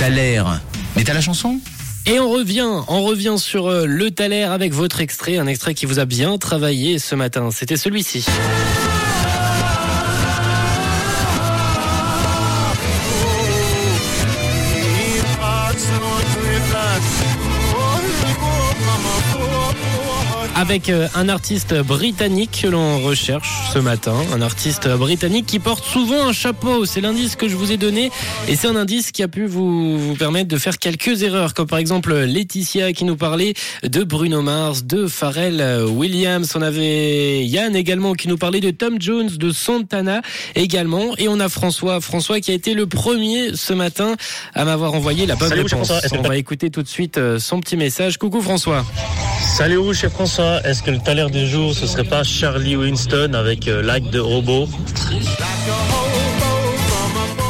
T'as l'air. Mais t'as la chanson? Et on revient, on revient sur euh, le Thaler avec votre extrait, un extrait qui vous a bien travaillé ce matin. C'était celui-ci. Avec euh, un artiste britannique que l'on recherche ce matin. Un artiste britannique qui porte souvent un chapeau. C'est l'indice que je vous ai donné. Et c'est un indice qui a pu vous, vous, permettre de faire quelques erreurs, comme par exemple Laetitia qui nous parlait de Bruno Mars, de Pharrell Williams. On avait Yann également qui nous parlait de Tom Jones, de Santana également. Et on a François. François qui a été le premier ce matin à m'avoir envoyé la bonne Salut, réponse. On va écouter tout de suite euh, son petit message. Coucou François. Salut vous, chez François. Est-ce que le Thaler du jour, ce serait pas Charlie Winston avec euh, de Robot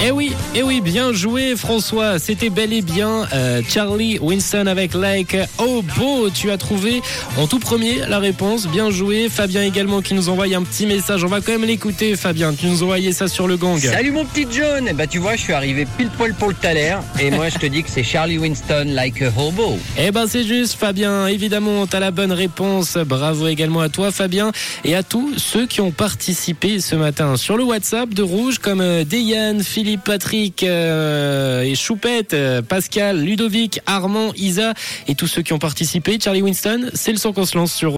eh oui, eh oui, bien joué François. C'était bel et bien euh, Charlie Winston avec Like Oh Beau. Tu as trouvé en tout premier la réponse. Bien joué. Fabien également qui nous envoie un petit message. On va quand même l'écouter Fabien. Tu nous envoyais ça sur le gang. Salut mon petit John. Bah tu vois, je suis arrivé pile poil pour le Thaler. Et moi je te dis que c'est Charlie Winston Like a Hobo. Eh ben c'est juste Fabien. Évidemment, tu as la bonne réponse. Bravo également à toi Fabien et à tous ceux qui ont participé ce matin sur le WhatsApp de Rouge comme euh, Deyan, Patrick euh, et Choupette, euh, Pascal, Ludovic, Armand, Isa et tous ceux qui ont participé. Charlie Winston, c'est le son qu'on se lance sur